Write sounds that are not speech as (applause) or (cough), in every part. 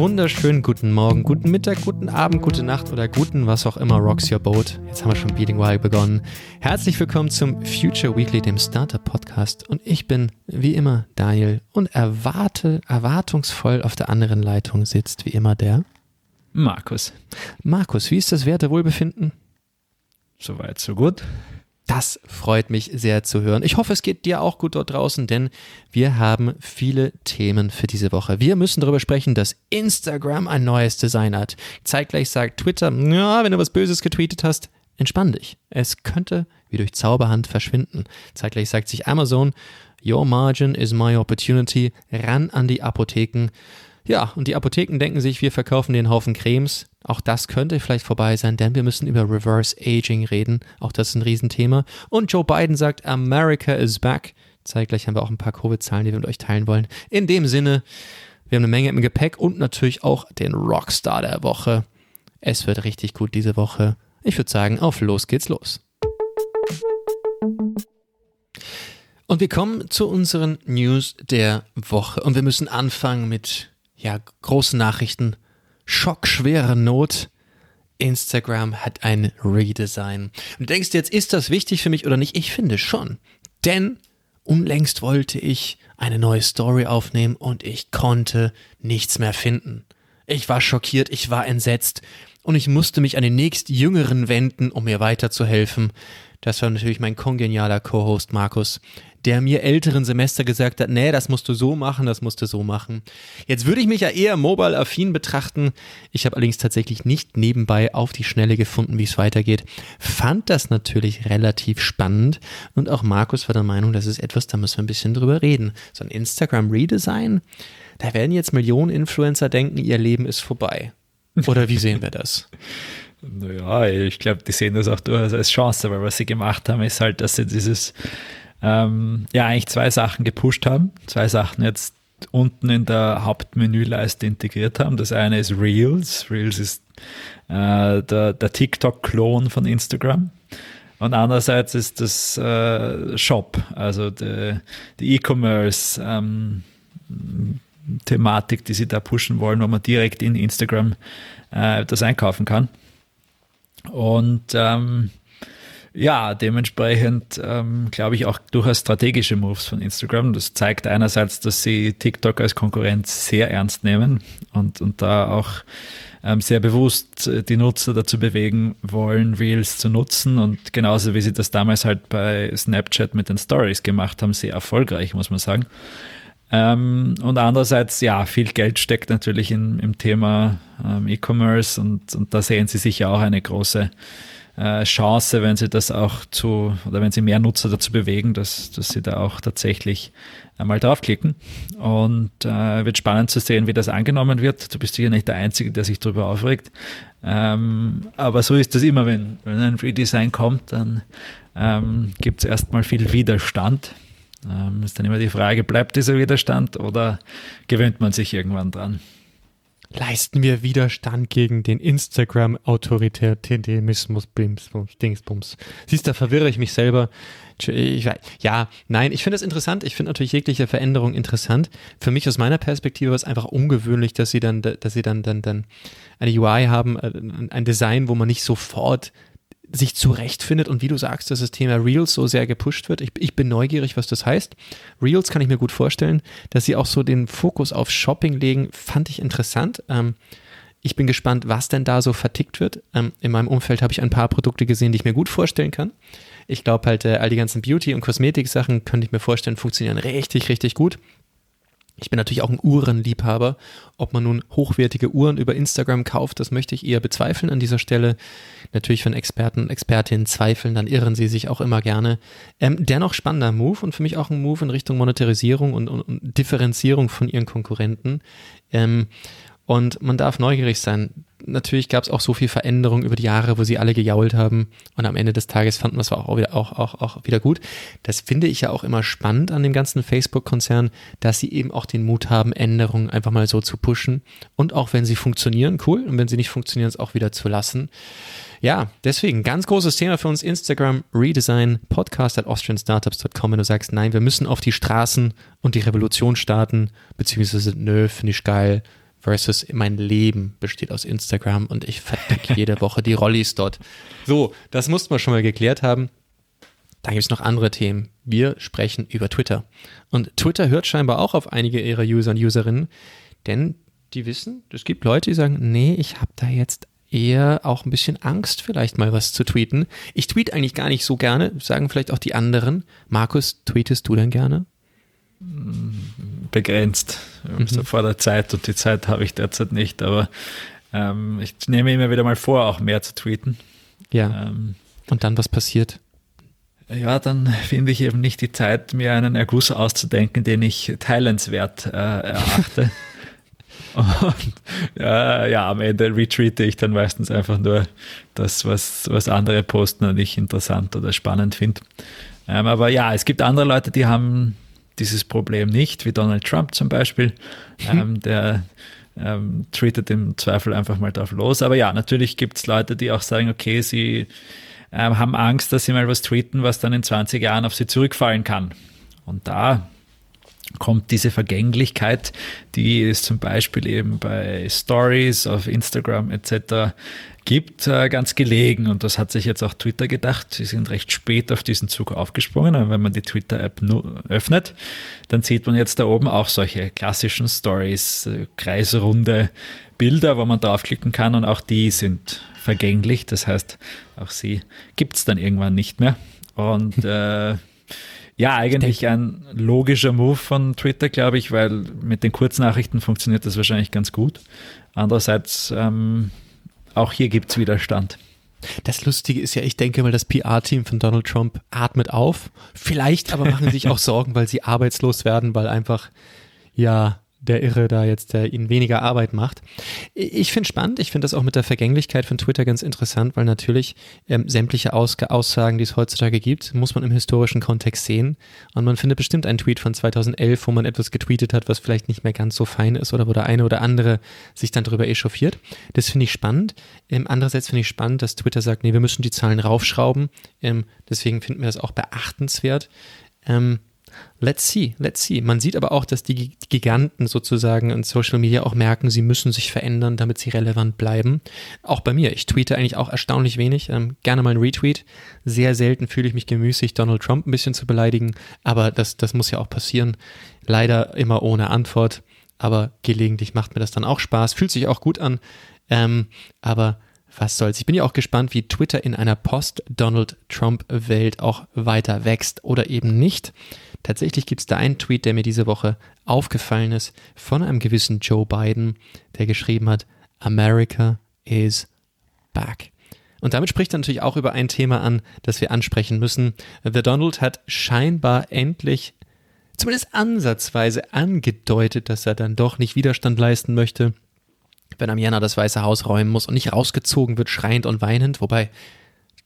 wunderschönen guten Morgen, guten Mittag, guten Abend, gute Nacht oder guten was auch immer rocks your boat. Jetzt haben wir schon Beating Wild begonnen. Herzlich willkommen zum Future Weekly, dem Startup Podcast. Und ich bin wie immer Daniel und erwarte, erwartungsvoll auf der anderen Leitung sitzt wie immer der Markus. Markus, wie ist das Wertewohlbefinden? Soweit, so gut. Das freut mich sehr zu hören. Ich hoffe, es geht dir auch gut dort draußen, denn wir haben viele Themen für diese Woche. Wir müssen darüber sprechen, dass Instagram ein neues Design hat. Zeitgleich sagt Twitter, ja, wenn du was Böses getweetet hast, entspann dich. Es könnte wie durch Zauberhand verschwinden. Zeitgleich sagt sich Amazon, your margin is my opportunity, ran an die Apotheken. Ja, und die Apotheken denken sich, wir verkaufen den Haufen Cremes. Auch das könnte vielleicht vorbei sein, denn wir müssen über Reverse Aging reden. Auch das ist ein Riesenthema. Und Joe Biden sagt, America is back. Zeitgleich haben wir auch ein paar Covid-Zahlen, die wir mit euch teilen wollen. In dem Sinne, wir haben eine Menge im Gepäck und natürlich auch den Rockstar der Woche. Es wird richtig gut diese Woche. Ich würde sagen, auf los geht's los. Und wir kommen zu unseren News der Woche. Und wir müssen anfangen mit ja, großen Nachrichten, schockschwere Not. Instagram hat ein Redesign. Und du denkst jetzt, ist das wichtig für mich oder nicht? Ich finde schon. Denn unlängst wollte ich eine neue Story aufnehmen und ich konnte nichts mehr finden. Ich war schockiert, ich war entsetzt und ich musste mich an den nächstjüngeren wenden, um mir weiterzuhelfen. Das war natürlich mein kongenialer Co-Host Markus, der mir älteren Semester gesagt hat, nee, das musst du so machen, das musst du so machen. Jetzt würde ich mich ja eher mobile-affin betrachten. Ich habe allerdings tatsächlich nicht nebenbei auf die Schnelle gefunden, wie es weitergeht. Fand das natürlich relativ spannend und auch Markus war der Meinung, das ist etwas, da müssen wir ein bisschen drüber reden. So ein Instagram-Redesign, da werden jetzt Millionen Influencer denken, ihr Leben ist vorbei. Oder wie sehen wir das? (laughs) Naja, ich glaube, die sehen das auch durchaus als Chance, weil was sie gemacht haben, ist halt, dass sie dieses ähm, ja eigentlich zwei Sachen gepusht haben. Zwei Sachen jetzt unten in der Hauptmenüleiste integriert haben. Das eine ist Reels. Reels ist äh, der, der TikTok-Klon von Instagram. Und andererseits ist das äh, Shop, also die, E-Commerce ähm, Thematik, die sie da pushen wollen, wo man direkt in Instagram äh, das einkaufen kann. Und ähm, ja, dementsprechend ähm, glaube ich auch durchaus strategische Moves von Instagram. Das zeigt einerseits, dass sie TikTok als Konkurrenz sehr ernst nehmen und, und da auch ähm, sehr bewusst äh, die Nutzer dazu bewegen wollen, Reels zu nutzen und genauso wie sie das damals halt bei Snapchat mit den Stories gemacht haben, sehr erfolgreich, muss man sagen. Ähm, und andererseits, ja, viel Geld steckt natürlich in, im Thema ähm, E-Commerce und, und da sehen sie sicher auch eine große äh, Chance, wenn sie das auch zu, oder wenn sie mehr Nutzer dazu bewegen, dass, dass sie da auch tatsächlich einmal draufklicken. Und äh, wird spannend zu sehen, wie das angenommen wird. Du bist sicher nicht der Einzige, der sich darüber aufregt. Ähm, aber so ist das immer, wenn, wenn ein Redesign kommt, dann ähm, gibt es erstmal viel Widerstand. Ähm, ist dann immer die Frage, bleibt dieser Widerstand oder gewöhnt man sich irgendwann dran? Leisten wir Widerstand gegen den Instagram-Autoritärismus, Dingsbums. Siehst, da verwirre ich mich selber. Ich, ja, nein, ich finde es interessant. Ich finde natürlich jegliche Veränderung interessant. Für mich aus meiner Perspektive war es einfach ungewöhnlich, dass sie dann, dass sie dann, dann, dann eine UI haben, äh, ein Design, wo man nicht sofort sich zurechtfindet und wie du sagst, dass das Thema Reels so sehr gepusht wird. Ich, ich bin neugierig, was das heißt. Reels kann ich mir gut vorstellen, dass sie auch so den Fokus auf Shopping legen, fand ich interessant. Ähm, ich bin gespannt, was denn da so vertickt wird. Ähm, in meinem Umfeld habe ich ein paar Produkte gesehen, die ich mir gut vorstellen kann. Ich glaube halt, äh, all die ganzen Beauty- und Kosmetik-Sachen könnte ich mir vorstellen, funktionieren richtig, richtig gut. Ich bin natürlich auch ein Uhrenliebhaber. Ob man nun hochwertige Uhren über Instagram kauft, das möchte ich eher bezweifeln an dieser Stelle. Natürlich, wenn Experten und Expertinnen zweifeln, dann irren sie sich auch immer gerne. Ähm, dennoch spannender Move und für mich auch ein Move in Richtung Monetarisierung und, und, und Differenzierung von ihren Konkurrenten. Ähm, und man darf neugierig sein. Natürlich gab es auch so viel Veränderung über die Jahre, wo sie alle gejault haben. Und am Ende des Tages fanden wir es auch wieder, auch, auch, auch wieder gut. Das finde ich ja auch immer spannend an dem ganzen Facebook-Konzern, dass sie eben auch den Mut haben, Änderungen einfach mal so zu pushen. Und auch wenn sie funktionieren, cool. Und wenn sie nicht funktionieren, es auch wieder zu lassen. Ja, deswegen ganz großes Thema für uns Instagram Redesign Podcast at austrianstartups.com. Wenn du sagst, nein, wir müssen auf die Straßen und die Revolution starten, beziehungsweise nö, finde ich geil versus mein Leben besteht aus Instagram und ich verdecke (laughs) jede Woche die Rollis dort. So, das mussten wir schon mal geklärt haben. Dann gibt es noch andere Themen. Wir sprechen über Twitter. Und Twitter hört scheinbar auch auf einige ihrer User und Userinnen, denn die wissen, es gibt Leute, die sagen, nee, ich habe da jetzt eher auch ein bisschen Angst, vielleicht mal was zu tweeten. Ich tweete eigentlich gar nicht so gerne, sagen vielleicht auch die anderen. Markus, tweetest du denn gerne? Begrenzt. Mhm. So vor der Zeit und die Zeit habe ich derzeit nicht, aber ähm, ich nehme immer wieder mal vor, auch mehr zu tweeten. Ja. Ähm, und dann was passiert? Ja, dann finde ich eben nicht die Zeit, mir einen Erguss auszudenken, den ich teilenswert äh, erachte. (laughs) Und ja, ja, am Ende retweete ich dann meistens einfach nur das, was, was andere posten und ich interessant oder spannend finde. Ähm, aber ja, es gibt andere Leute, die haben dieses Problem nicht, wie Donald Trump zum Beispiel. Mhm. Ähm, der ähm, tweetet im Zweifel einfach mal drauf los. Aber ja, natürlich gibt es Leute, die auch sagen, okay, sie ähm, haben Angst, dass sie mal was tweeten, was dann in 20 Jahren auf sie zurückfallen kann. Und da kommt diese Vergänglichkeit, die es zum Beispiel eben bei Stories auf Instagram etc. gibt, äh, ganz gelegen. Und das hat sich jetzt auch Twitter gedacht. Sie sind recht spät auf diesen Zug aufgesprungen. Und wenn man die Twitter-App öffnet, dann sieht man jetzt da oben auch solche klassischen Stories, äh, kreisrunde Bilder, wo man draufklicken kann. Und auch die sind vergänglich. Das heißt, auch sie gibt es dann irgendwann nicht mehr. Und (laughs) äh, ja, eigentlich ein logischer Move von Twitter, glaube ich, weil mit den Kurznachrichten funktioniert das wahrscheinlich ganz gut. Andererseits, ähm, auch hier gibt es Widerstand. Das Lustige ist ja, ich denke mal, das PR-Team von Donald Trump atmet auf. Vielleicht aber machen sie sich auch (laughs) Sorgen, weil sie arbeitslos werden, weil einfach, ja, der Irre da jetzt, der ihnen weniger Arbeit macht. Ich finde spannend, ich finde das auch mit der Vergänglichkeit von Twitter ganz interessant, weil natürlich ähm, sämtliche Aus Aussagen, die es heutzutage gibt, muss man im historischen Kontext sehen. Und man findet bestimmt einen Tweet von 2011, wo man etwas getweetet hat, was vielleicht nicht mehr ganz so fein ist oder wo der eine oder andere sich dann darüber echauffiert. Das finde ich spannend. Ähm, andererseits finde ich spannend, dass Twitter sagt, nee, wir müssen die Zahlen raufschrauben. Ähm, deswegen finden wir das auch beachtenswert. Ähm, Let's see, let's see. Man sieht aber auch, dass die Giganten sozusagen in Social Media auch merken, sie müssen sich verändern, damit sie relevant bleiben. Auch bei mir. Ich tweete eigentlich auch erstaunlich wenig. Ähm, gerne mal ein Retweet. Sehr selten fühle ich mich gemüßigt, Donald Trump ein bisschen zu beleidigen. Aber das, das muss ja auch passieren. Leider immer ohne Antwort. Aber gelegentlich macht mir das dann auch Spaß. Fühlt sich auch gut an. Ähm, aber was soll's. Ich bin ja auch gespannt, wie Twitter in einer Post-Donald Trump-Welt auch weiter wächst oder eben nicht. Tatsächlich gibt es da einen Tweet, der mir diese Woche aufgefallen ist, von einem gewissen Joe Biden, der geschrieben hat, America is back. Und damit spricht er natürlich auch über ein Thema an, das wir ansprechen müssen. The Donald hat scheinbar endlich, zumindest ansatzweise angedeutet, dass er dann doch nicht Widerstand leisten möchte, wenn am Jänner das Weiße Haus räumen muss und nicht rausgezogen wird, schreiend und weinend, wobei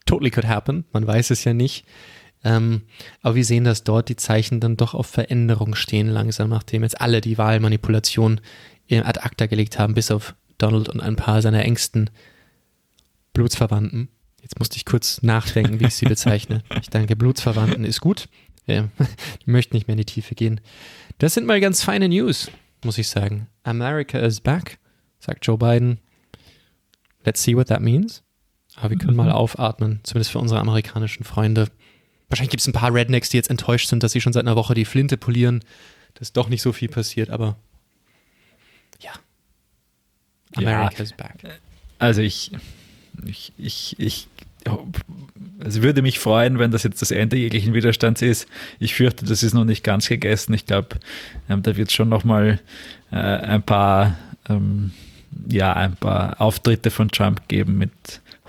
totally could happen, man weiß es ja nicht. Ähm, aber wir sehen, dass dort die Zeichen dann doch auf Veränderung stehen, langsam, nachdem jetzt alle die Wahlmanipulation ad acta gelegt haben, bis auf Donald und ein paar seiner engsten Blutsverwandten. Jetzt musste ich kurz nachdenken, wie ich sie bezeichne. Ich denke, Blutsverwandten ist gut. Ja, ich möchte nicht mehr in die Tiefe gehen. Das sind mal ganz feine News, muss ich sagen. America is back, sagt Joe Biden. Let's see what that means. Aber wir können mhm. mal aufatmen, zumindest für unsere amerikanischen Freunde. Wahrscheinlich gibt es ein paar Rednecks, die jetzt enttäuscht sind, dass sie schon seit einer Woche die Flinte polieren, dass doch nicht so viel passiert, aber ja. America's ja, back. Also ich, ich, ich, ich also würde mich freuen, wenn das jetzt das Ende jeglichen Widerstands ist. Ich fürchte, das ist noch nicht ganz gegessen. Ich glaube, ähm, da wird es schon noch mal äh, ein paar, ähm, ja, ein paar Auftritte von Trump geben mit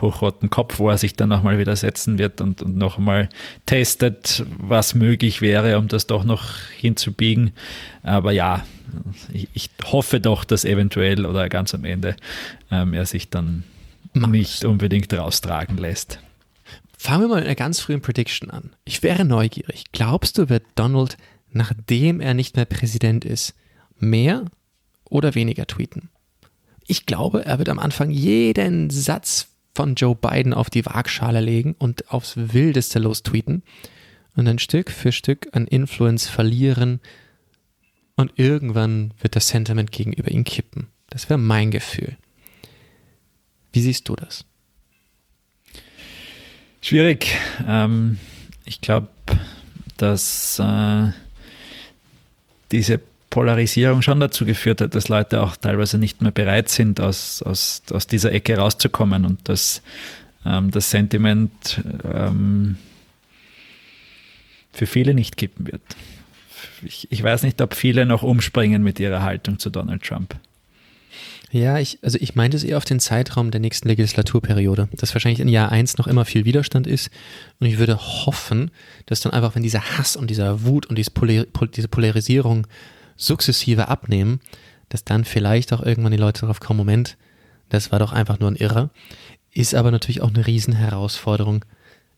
hochroten Kopf, wo er sich dann nochmal wieder setzen wird und, und nochmal testet, was möglich wäre, um das doch noch hinzubiegen. Aber ja, ich, ich hoffe doch, dass eventuell oder ganz am Ende ähm, er sich dann nicht unbedingt raustragen lässt. Fangen wir mal in einer ganz frühen Prediction an. Ich wäre neugierig. Glaubst du, wird Donald, nachdem er nicht mehr Präsident ist, mehr oder weniger tweeten? Ich glaube, er wird am Anfang jeden Satz von Joe Biden auf die Waagschale legen und aufs Wildeste lostweeten und dann Stück für Stück an Influence verlieren und irgendwann wird das Sentiment gegenüber ihm kippen. Das wäre mein Gefühl. Wie siehst du das? Schwierig. Ähm, ich glaube, dass äh, diese Polarisierung schon dazu geführt hat, dass Leute auch teilweise nicht mehr bereit sind, aus, aus, aus dieser Ecke rauszukommen und dass ähm, das Sentiment ähm, für viele nicht kippen wird. Ich, ich weiß nicht, ob viele noch umspringen mit ihrer Haltung zu Donald Trump. Ja, ich, also ich meinte es eher auf den Zeitraum der nächsten Legislaturperiode, dass wahrscheinlich in Jahr 1 noch immer viel Widerstand ist. Und ich würde hoffen, dass dann einfach, wenn dieser Hass und dieser Wut und diese, Polarisierung sukzessive abnehmen, dass dann vielleicht auch irgendwann die Leute darauf kommen, Moment, das war doch einfach nur ein Irrer. Ist aber natürlich auch eine Riesenherausforderung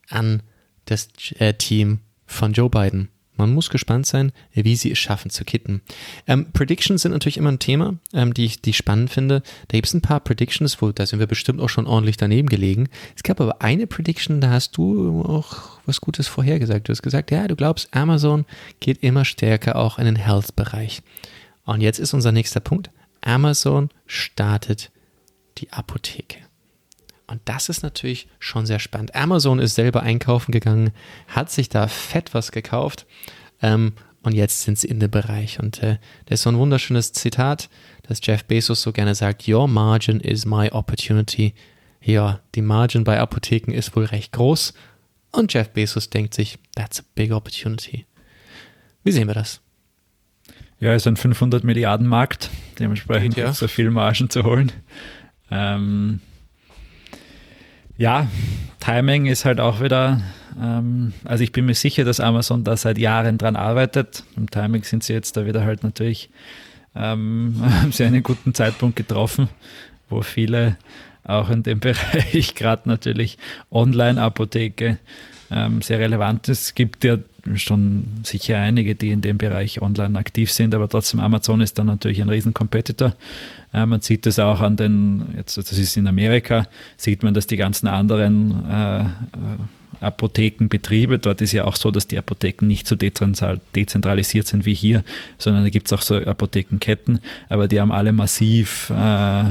an das äh, Team von Joe Biden. Man muss gespannt sein, wie sie es schaffen zu kitten. Ähm, Predictions sind natürlich immer ein Thema, ähm, die, ich, die ich spannend finde. Da gibt es ein paar Predictions, wo da sind wir bestimmt auch schon ordentlich daneben gelegen. Es gab aber eine Prediction, da hast du auch was Gutes vorhergesagt. Du hast gesagt, ja, du glaubst, Amazon geht immer stärker auch in den Health-Bereich. Und jetzt ist unser nächster Punkt. Amazon startet die Apotheke. Und das ist natürlich schon sehr spannend. Amazon ist selber einkaufen gegangen, hat sich da fett was gekauft ähm, und jetzt sind sie in dem Bereich. Und äh, das ist so ein wunderschönes Zitat, das Jeff Bezos so gerne sagt: Your margin is my opportunity. Ja, die Margin bei Apotheken ist wohl recht groß. Und Jeff Bezos denkt sich: That's a big opportunity. Wie sehen wir das? Ja, es ist ein 500 Milliarden Markt, dementsprechend ja. so viel Margen zu holen. Ähm, ja, Timing ist halt auch wieder, ähm, also ich bin mir sicher, dass Amazon da seit Jahren dran arbeitet. Im Timing sind sie jetzt da wieder halt natürlich, ähm, (laughs) haben sie einen guten Zeitpunkt getroffen, wo viele auch in dem (laughs) Bereich gerade natürlich Online-Apotheke ähm, sehr relevant ist. Es gibt ja schon sicher einige, die in dem Bereich online aktiv sind, aber trotzdem Amazon ist dann natürlich ein Riesen-Competitor. Äh, man sieht das auch an den, jetzt, das ist in Amerika, sieht man, dass die ganzen anderen äh, Apothekenbetriebe, dort ist ja auch so, dass die Apotheken nicht so dezentralisiert sind wie hier, sondern da gibt es auch so Apothekenketten, aber die haben alle massiv äh,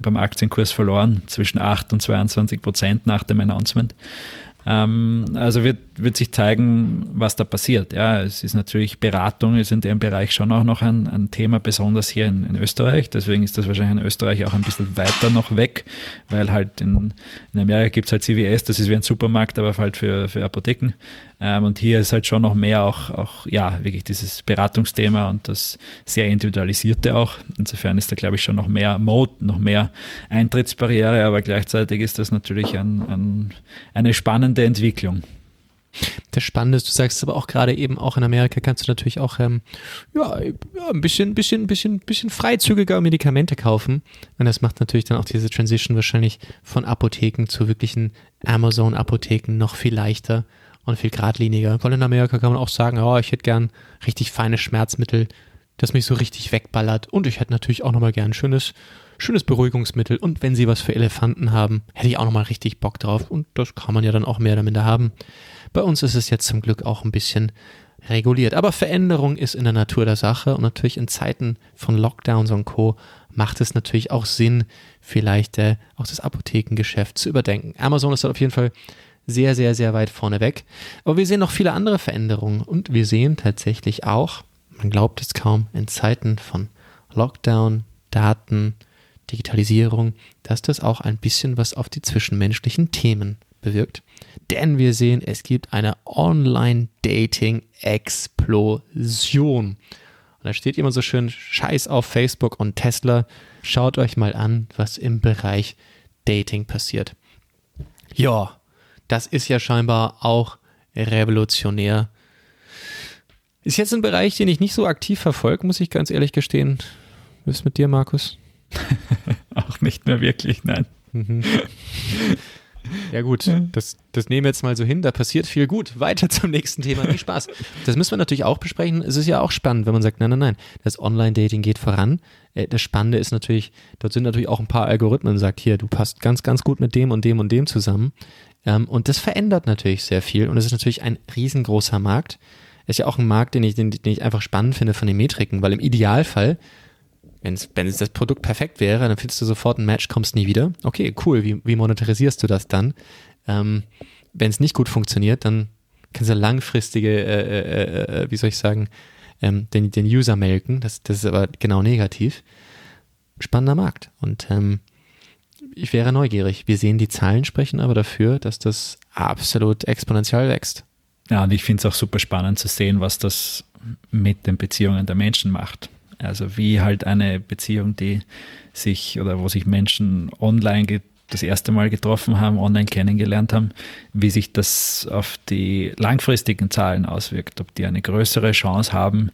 beim Aktienkurs verloren, zwischen 8 und 22 Prozent nach dem Announcement. Ähm, also wird, wird sich zeigen, was da passiert. Ja, es ist natürlich Beratung ist in dem Bereich schon auch noch ein, ein Thema, besonders hier in, in, Österreich. Deswegen ist das wahrscheinlich in Österreich auch ein bisschen weiter noch weg, weil halt in, in Amerika gibt es halt CVS, das ist wie ein Supermarkt, aber halt für, für Apotheken. Ähm, und hier ist halt schon noch mehr auch, auch, ja, wirklich dieses Beratungsthema und das sehr individualisierte auch. Insofern ist da, glaube ich, schon noch mehr Mode, noch mehr Eintrittsbarriere, aber gleichzeitig ist das natürlich ein, ein, eine spannende Entwicklung. Das Spannende ist, du sagst aber auch gerade eben, auch in Amerika kannst du natürlich auch ähm, ja, ein bisschen, bisschen, bisschen, bisschen freizügiger Medikamente kaufen. Und das macht natürlich dann auch diese Transition wahrscheinlich von Apotheken zu wirklichen Amazon-Apotheken noch viel leichter und viel geradliniger. Weil in Amerika kann man auch sagen, oh, ich hätte gern richtig feines Schmerzmittel, das mich so richtig wegballert. Und ich hätte natürlich auch nochmal gern ein schönes, schönes Beruhigungsmittel. Und wenn sie was für Elefanten haben, hätte ich auch nochmal richtig Bock drauf. Und das kann man ja dann auch mehr oder minder haben. Bei uns ist es jetzt zum Glück auch ein bisschen reguliert. Aber Veränderung ist in der Natur der Sache und natürlich in Zeiten von Lockdowns und Co. macht es natürlich auch Sinn, vielleicht äh, auch das Apothekengeschäft zu überdenken. Amazon ist auf jeden Fall sehr, sehr, sehr weit vorne weg. Aber wir sehen noch viele andere Veränderungen und wir sehen tatsächlich auch, man glaubt es kaum, in Zeiten von Lockdown, Daten, Digitalisierung, dass das auch ein bisschen was auf die zwischenmenschlichen Themen bewirkt. Denn wir sehen, es gibt eine Online-Dating-Explosion. Und da steht immer so schön Scheiß auf Facebook und Tesla. Schaut euch mal an, was im Bereich Dating passiert. Ja, das ist ja scheinbar auch revolutionär. Ist jetzt ein Bereich, den ich nicht so aktiv verfolge, muss ich ganz ehrlich gestehen. Was ist mit dir, Markus? (laughs) auch nicht mehr wirklich, nein. Ja gut, das, das nehmen wir jetzt mal so hin, da passiert viel gut. Weiter zum nächsten Thema, viel Spaß. Das müssen wir natürlich auch besprechen. Es ist ja auch spannend, wenn man sagt, nein, nein, nein, das Online-Dating geht voran. Äh, das Spannende ist natürlich, dort sind natürlich auch ein paar Algorithmen, und sagt, hier, du passt ganz, ganz gut mit dem und dem und dem zusammen. Ähm, und das verändert natürlich sehr viel und es ist natürlich ein riesengroßer Markt. Ist ja auch ein Markt, den ich, den, den ich einfach spannend finde von den Metriken, weil im Idealfall wenn es das Produkt perfekt wäre, dann findest du sofort ein Match, kommst nie wieder. Okay, cool, wie, wie monetarisierst du das dann? Ähm, wenn es nicht gut funktioniert, dann kannst du langfristige, äh, äh, äh, äh, wie soll ich sagen, ähm, den, den User melken. Das, das ist aber genau negativ. Spannender Markt. Und ähm, ich wäre neugierig. Wir sehen, die Zahlen sprechen aber dafür, dass das absolut exponentiell wächst. Ja, und ich finde es auch super spannend zu sehen, was das mit den Beziehungen der Menschen macht. Also wie halt eine Beziehung, die sich oder wo sich Menschen online das erste Mal getroffen haben, online kennengelernt haben, wie sich das auf die langfristigen Zahlen auswirkt, ob die eine größere Chance haben,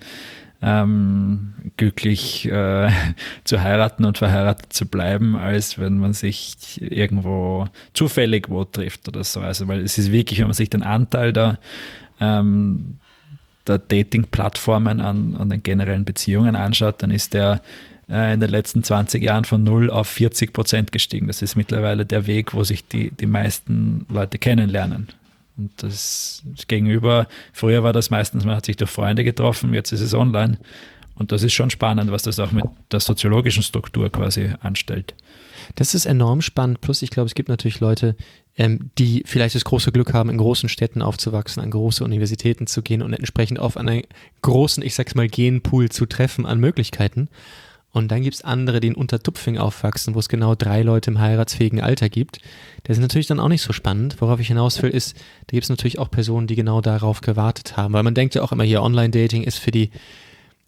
ähm, glücklich äh, (laughs) zu heiraten und verheiratet zu bleiben, als wenn man sich irgendwo zufällig wo trifft oder so. Also weil es ist wirklich, wenn man sich den Anteil der, ähm, der Dating-Plattformen an, an den generellen Beziehungen anschaut, dann ist der äh, in den letzten 20 Jahren von 0 auf 40 Prozent gestiegen. Das ist mittlerweile der Weg, wo sich die, die meisten Leute kennenlernen. Und das, Gegenüber, früher war das meistens, man hat sich durch Freunde getroffen, jetzt ist es online. Und das ist schon spannend, was das auch mit der soziologischen Struktur quasi anstellt. Das ist enorm spannend. Plus, ich glaube, es gibt natürlich Leute, ähm, die vielleicht das große Glück haben, in großen Städten aufzuwachsen, an große Universitäten zu gehen und entsprechend auf einen großen, ich sag's mal, Genpool zu treffen an Möglichkeiten. Und dann gibt's andere, die in Untertupfing aufwachsen, wo es genau drei Leute im heiratsfähigen Alter gibt. Das ist natürlich dann auch nicht so spannend. Worauf ich hinaus will, ist, da gibt's natürlich auch Personen, die genau darauf gewartet haben. Weil man denkt ja auch immer hier, Online-Dating ist für die,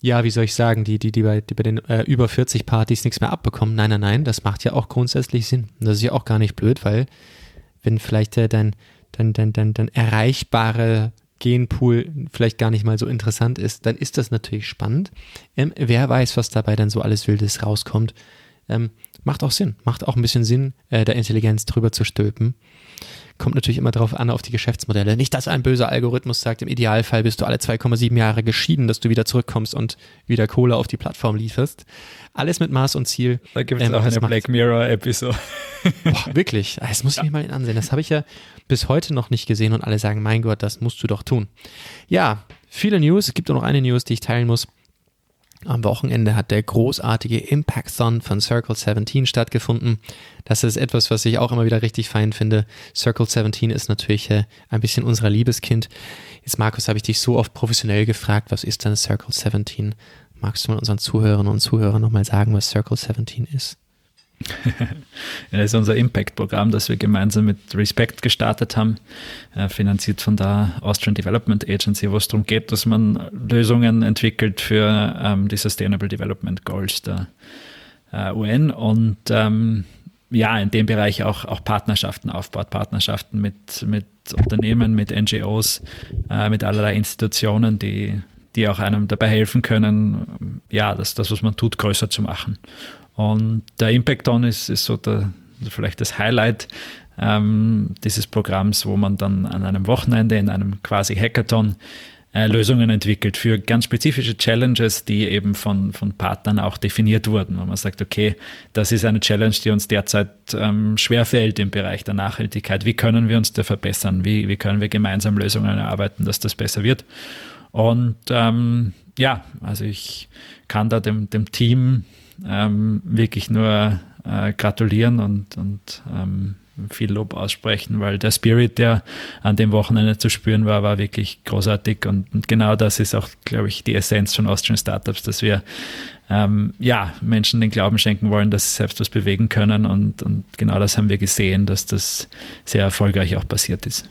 ja, wie soll ich sagen, die, die, die bei, die bei den äh, über 40 Partys nichts mehr abbekommen. Nein, nein, nein, das macht ja auch grundsätzlich Sinn. Und das ist ja auch gar nicht blöd, weil wenn vielleicht äh, dein, dein, dein, dein, dein erreichbare Genpool vielleicht gar nicht mal so interessant ist, dann ist das natürlich spannend. Ähm, wer weiß, was dabei dann so alles Wildes rauskommt. Ähm, macht auch Sinn, macht auch ein bisschen Sinn, äh, der Intelligenz drüber zu stülpen. Kommt natürlich immer darauf an, auf die Geschäftsmodelle. Nicht, dass ein böser Algorithmus sagt, im Idealfall bist du alle 2,7 Jahre geschieden, dass du wieder zurückkommst und wieder Kohle auf die Plattform lieferst. Alles mit Maß und Ziel. Da gibt es ähm, auch eine Black Mirror-Episode. wirklich, das muss ich mir mal ansehen. Das habe ich ja bis heute noch nicht gesehen und alle sagen, mein Gott, das musst du doch tun. Ja, viele News. Es gibt auch noch eine News, die ich teilen muss. Am Wochenende hat der großartige Impact-Thon von Circle 17 stattgefunden. Das ist etwas, was ich auch immer wieder richtig fein finde. Circle 17 ist natürlich äh, ein bisschen unser Liebeskind. Jetzt, Markus, habe ich dich so oft professionell gefragt, was ist denn Circle 17? Magst du mal unseren Zuhörerinnen und Zuhörern nochmal sagen, was Circle 17 ist? Das ist unser Impact-Programm, das wir gemeinsam mit Respect gestartet haben, äh, finanziert von der Austrian Development Agency, wo es darum geht, dass man Lösungen entwickelt für ähm, die Sustainable Development Goals der äh, UN und ähm, ja, in dem Bereich auch, auch Partnerschaften aufbaut, Partnerschaften mit, mit Unternehmen, mit NGOs, äh, mit allerlei Institutionen, die, die auch einem dabei helfen können, ja, das, das, was man tut, größer zu machen. Und der Impact On ist, ist so der, vielleicht das Highlight ähm, dieses Programms, wo man dann an einem Wochenende in einem quasi Hackathon äh, Lösungen entwickelt für ganz spezifische Challenges, die eben von, von Partnern auch definiert wurden. Und man sagt, okay, das ist eine Challenge, die uns derzeit ähm, schwerfällt im Bereich der Nachhaltigkeit. Wie können wir uns da verbessern? Wie, wie können wir gemeinsam Lösungen erarbeiten, dass das besser wird? Und ähm, ja, also ich kann da dem, dem Team ähm, wirklich nur äh, gratulieren und, und ähm, viel Lob aussprechen, weil der Spirit, der an dem Wochenende zu spüren war, war wirklich großartig und, und genau das ist auch, glaube ich, die Essenz von Austrian Startups, dass wir ähm, ja, Menschen den Glauben schenken wollen, dass sie selbst was bewegen können und, und genau das haben wir gesehen, dass das sehr erfolgreich auch passiert ist.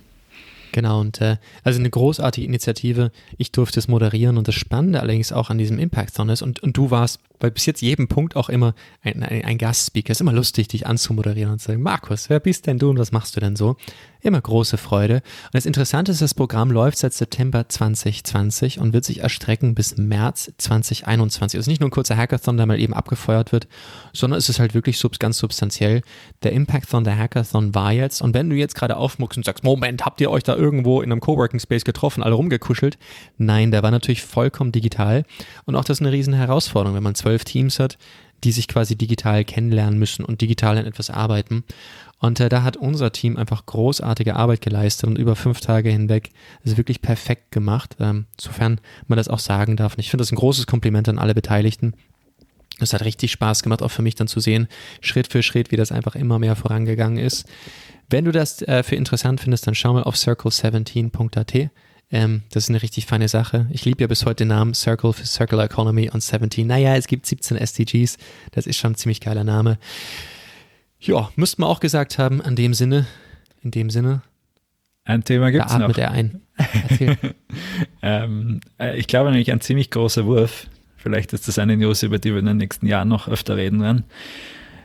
Genau, und äh, also eine großartige Initiative. Ich durfte es moderieren und das Spannende allerdings auch an diesem Impact Zone ist, und, und du warst bei bis jetzt jedem Punkt auch immer ein, ein, ein Gastspeaker. Ist immer lustig, dich anzumoderieren und zu sagen, Markus, wer bist denn du und was machst du denn so? Immer große Freude. Und das Interessante ist, das Programm läuft seit September 2020 und wird sich erstrecken bis März 2021. Es ist nicht nur ein kurzer Hackathon, der mal eben abgefeuert wird, sondern es ist halt wirklich sub ganz substanziell. Der Impacthon, der Hackathon war jetzt. Und wenn du jetzt gerade aufmuckst und sagst, Moment, habt ihr euch da irgendwo in einem Coworking Space getroffen, alle rumgekuschelt? Nein, der war natürlich vollkommen digital. Und auch das ist eine riesen Herausforderung, wenn man zwölf Teams hat, die sich quasi digital kennenlernen müssen und digital an etwas arbeiten. Und äh, da hat unser Team einfach großartige Arbeit geleistet und über fünf Tage hinweg ist wirklich perfekt gemacht, ähm, sofern man das auch sagen darf. Und ich finde das ein großes Kompliment an alle Beteiligten. Es hat richtig Spaß gemacht, auch für mich dann zu sehen, Schritt für Schritt, wie das einfach immer mehr vorangegangen ist. Wenn du das äh, für interessant findest, dann schau mal auf circle17.at. Ähm, das ist eine richtig feine Sache. Ich liebe ja bis heute den Namen Circle für Circular Economy und 17. Naja, es gibt 17 SDGs. Das ist schon ein ziemlich geiler Name. Ja, müsste man auch gesagt haben, an dem Sinne, in dem Sinne. Ein Thema gibt es noch. er ein. (laughs) ähm, äh, ich glaube nämlich ein ziemlich großer Wurf. Vielleicht ist das eine News, über die wir in den nächsten Jahren noch öfter reden werden.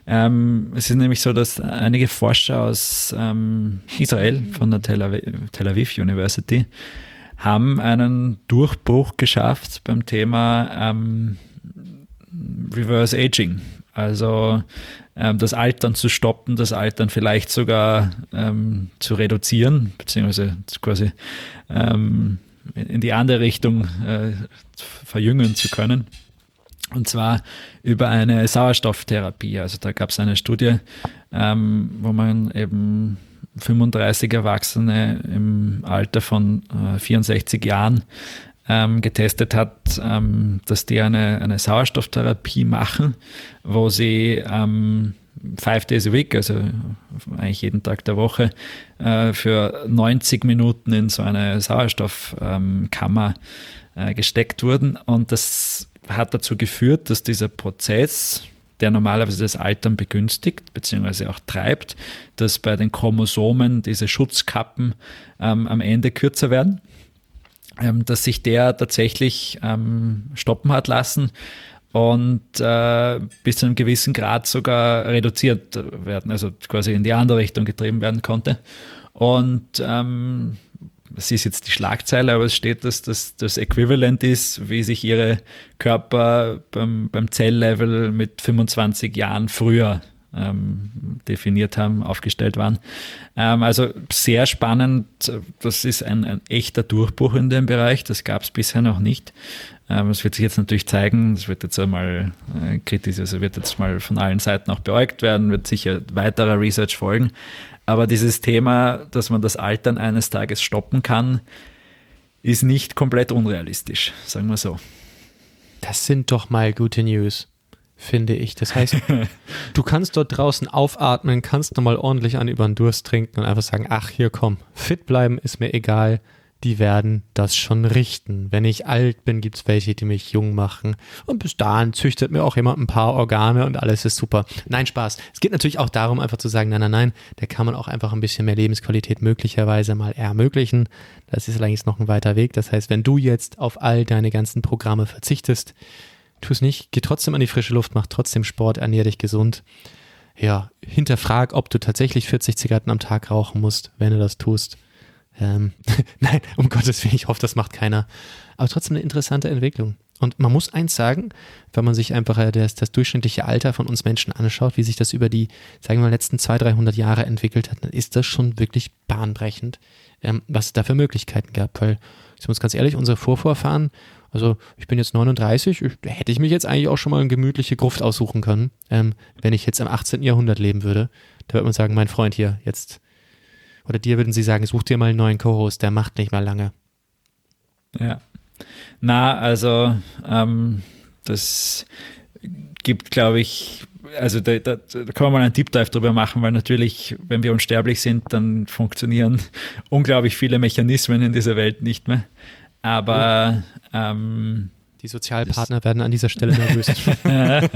Ähm, es ist nämlich so, dass einige Forscher aus ähm, Israel von der Tel Aviv, Tel Aviv University haben einen Durchbruch geschafft beim Thema ähm, Reverse Aging. Also ähm, das Altern zu stoppen, das Altern vielleicht sogar ähm, zu reduzieren, beziehungsweise quasi ähm, in die andere Richtung äh, verjüngen zu können. Und zwar über eine Sauerstofftherapie. Also da gab es eine Studie, ähm, wo man eben 35 Erwachsene im Alter von äh, 64 Jahren ähm, getestet hat, ähm, dass die eine, eine Sauerstofftherapie machen, wo sie ähm, five days a week, also eigentlich jeden Tag der Woche, äh, für 90 Minuten in so eine Sauerstoffkammer äh, gesteckt wurden. Und das hat dazu geführt, dass dieser Prozess, der normalerweise das Altern begünstigt bzw. auch treibt, dass bei den Chromosomen diese Schutzkappen ähm, am Ende kürzer werden, ähm, dass sich der tatsächlich ähm, stoppen hat lassen und äh, bis zu einem gewissen Grad sogar reduziert werden, also quasi in die andere Richtung getrieben werden konnte. Und ähm, es ist jetzt die Schlagzeile, aber es steht, dass das das Äquivalent ist, wie sich ihre Körper beim, beim Zelllevel mit 25 Jahren früher ähm, definiert haben, aufgestellt waren. Ähm, also sehr spannend. Das ist ein, ein, echter Durchbruch in dem Bereich. Das gab es bisher noch nicht. Ähm, wird sich jetzt natürlich zeigen. Das wird jetzt einmal äh, kritisch, also wird jetzt mal von allen Seiten auch beäugt werden, wird sicher weiterer Research folgen. Aber dieses Thema, dass man das Altern eines Tages stoppen kann, ist nicht komplett unrealistisch, sagen wir so. Das sind doch mal gute News, finde ich. Das heißt, (laughs) du kannst dort draußen aufatmen, kannst nochmal ordentlich an über den Durst trinken und einfach sagen, ach hier komm, fit bleiben ist mir egal die werden das schon richten. Wenn ich alt bin, gibt es welche, die mich jung machen. Und bis dahin züchtet mir auch jemand ein paar Organe und alles ist super. Nein, Spaß. Es geht natürlich auch darum, einfach zu sagen, nein, nein, nein, da kann man auch einfach ein bisschen mehr Lebensqualität möglicherweise mal ermöglichen. Das ist allerdings noch ein weiter Weg. Das heißt, wenn du jetzt auf all deine ganzen Programme verzichtest, tu es nicht, geh trotzdem an die frische Luft, mach trotzdem Sport, ernähr dich gesund. Ja, hinterfrag, ob du tatsächlich 40 Zigaretten am Tag rauchen musst, wenn du das tust ähm, (laughs) nein, um Gottes Willen, ich hoffe, das macht keiner. Aber trotzdem eine interessante Entwicklung. Und man muss eins sagen, wenn man sich einfach äh, das, das, durchschnittliche Alter von uns Menschen anschaut, wie sich das über die, sagen wir mal, letzten 200, 300 Jahre entwickelt hat, dann ist das schon wirklich bahnbrechend, ähm, was es da für Möglichkeiten gab. Weil, sind wir uns ganz ehrlich, unsere Vorvorfahren, also ich bin jetzt 39, ich, hätte ich mich jetzt eigentlich auch schon mal eine gemütliche Gruft aussuchen können, ähm, wenn ich jetzt im 18. Jahrhundert leben würde. Da würde man sagen, mein Freund hier, jetzt oder dir würden sie sagen, such dir mal einen neuen Co-Host, der macht nicht mal lange. Ja. Na, also ähm, das gibt, glaube ich, also da, da, da kann man mal einen Deep Dive drüber machen, weil natürlich, wenn wir unsterblich sind, dann funktionieren (laughs) unglaublich viele Mechanismen in dieser Welt nicht mehr. Aber ähm, die Sozialpartner werden an dieser Stelle nervös. (laughs)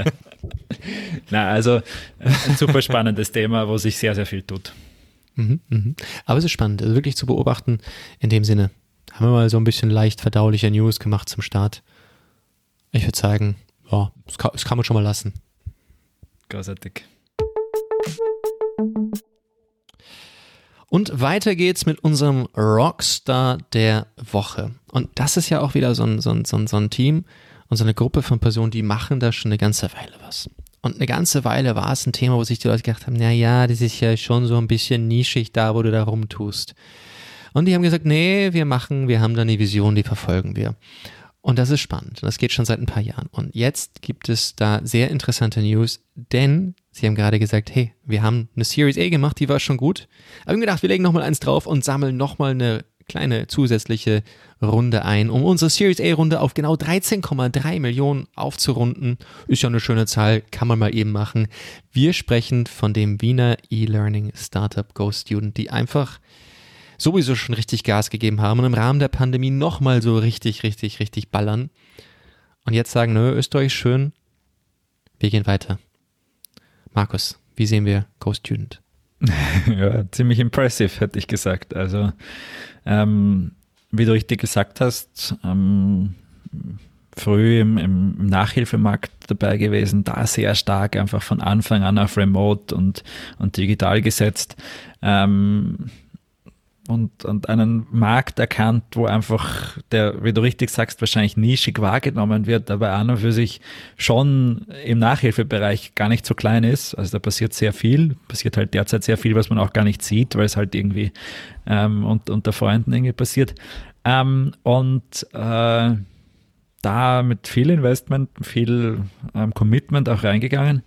(laughs) Na, also ein super spannendes Thema, wo sich sehr, sehr viel tut. Mhm, mhm. Aber es ist spannend, also wirklich zu beobachten. In dem Sinne, haben wir mal so ein bisschen leicht verdauliche News gemacht zum Start. Ich würde sagen, ja, das kann, das kann man schon mal lassen. Großartig. Und weiter geht's mit unserem Rockstar der Woche. Und das ist ja auch wieder so ein, so ein, so ein, so ein Team und so eine Gruppe von Personen, die machen da schon eine ganze Weile was. Und eine ganze Weile war es ein Thema, wo sich die Leute gedacht haben, na ja, das ist ja schon so ein bisschen nischig da, wo du da rumtust. Und die haben gesagt, nee, wir machen, wir haben da eine Vision, die verfolgen wir. Und das ist spannend. Und das geht schon seit ein paar Jahren. Und jetzt gibt es da sehr interessante News, denn sie haben gerade gesagt, hey, wir haben eine Series A gemacht, die war schon gut. Aber wir haben gedacht, wir legen nochmal eins drauf und sammeln nochmal eine kleine zusätzliche Runde ein, um unsere Series A-Runde auf genau 13,3 Millionen aufzurunden. Ist ja eine schöne Zahl, kann man mal eben machen. Wir sprechen von dem Wiener E-Learning Startup Go Student, die einfach sowieso schon richtig Gas gegeben haben und im Rahmen der Pandemie nochmal so richtig, richtig, richtig ballern. Und jetzt sagen, nö, Österreich schön, wir gehen weiter. Markus, wie sehen wir Go Student? (laughs) ja, ziemlich impressive, hätte ich gesagt. Also, ähm, wie du richtig gesagt hast, ähm, früh im, im, Nachhilfemarkt dabei gewesen, da sehr stark einfach von Anfang an auf Remote und, und digital gesetzt. Ähm, und, und einen Markt erkannt, wo einfach der, wie du richtig sagst, wahrscheinlich nischig wahrgenommen wird, aber an und für sich schon im Nachhilfebereich gar nicht so klein ist. Also da passiert sehr viel, passiert halt derzeit sehr viel, was man auch gar nicht sieht, weil es halt irgendwie ähm, und, unter Freunden irgendwie passiert. Ähm, und äh, da mit viel Investment, viel ähm, Commitment auch reingegangen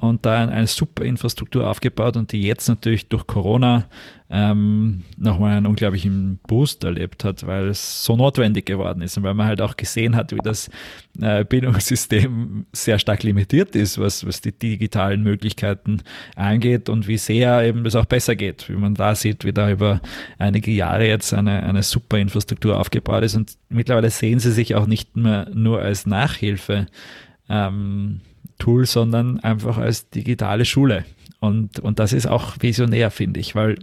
und da eine super Infrastruktur aufgebaut und die jetzt natürlich durch Corona ähm, nochmal einen unglaublichen Boost erlebt hat, weil es so notwendig geworden ist und weil man halt auch gesehen hat, wie das äh, Bildungssystem sehr stark limitiert ist, was, was die digitalen Möglichkeiten angeht und wie sehr eben das auch besser geht, wie man da sieht, wie da über einige Jahre jetzt eine, eine super Infrastruktur aufgebaut ist und mittlerweile sehen sie sich auch nicht mehr nur als Nachhilfe ähm, Tool, sondern einfach als digitale Schule. Und, und das ist auch visionär, finde ich, weil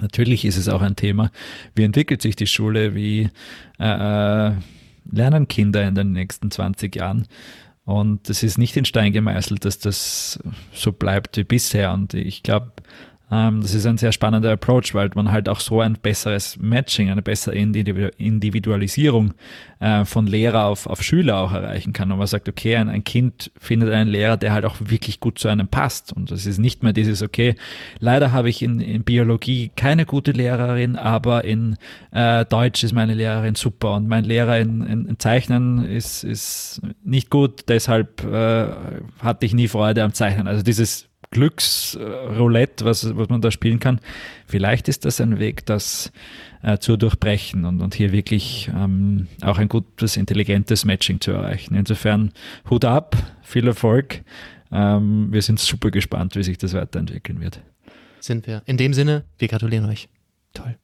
natürlich ist es auch ein Thema, wie entwickelt sich die Schule, wie äh, lernen Kinder in den nächsten 20 Jahren. Und es ist nicht in Stein gemeißelt, dass das so bleibt wie bisher. Und ich glaube, das ist ein sehr spannender Approach, weil man halt auch so ein besseres Matching, eine bessere Individualisierung äh, von Lehrer auf, auf Schüler auch erreichen kann. Und man sagt, okay, ein, ein Kind findet einen Lehrer, der halt auch wirklich gut zu einem passt. Und das ist nicht mehr dieses, okay, leider habe ich in, in Biologie keine gute Lehrerin, aber in äh, Deutsch ist meine Lehrerin super und mein Lehrer in, in, in Zeichnen ist, ist nicht gut, deshalb äh, hatte ich nie Freude am Zeichnen. Also dieses Glücksroulette, was, was man da spielen kann. Vielleicht ist das ein Weg, das äh, zu durchbrechen und, und hier wirklich ähm, auch ein gutes, intelligentes Matching zu erreichen. Insofern Hut ab, viel Erfolg. Ähm, wir sind super gespannt, wie sich das weiterentwickeln wird. Sind wir. In dem Sinne, wir gratulieren euch. Toll.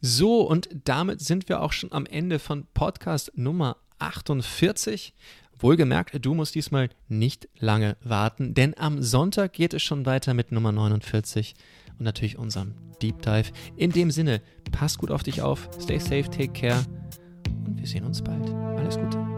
So, und damit sind wir auch schon am Ende von Podcast Nummer 48. Wohlgemerkt, du musst diesmal nicht lange warten, denn am Sonntag geht es schon weiter mit Nummer 49 und natürlich unserem Deep Dive. In dem Sinne, pass gut auf dich auf, stay safe, take care und wir sehen uns bald. Alles Gute.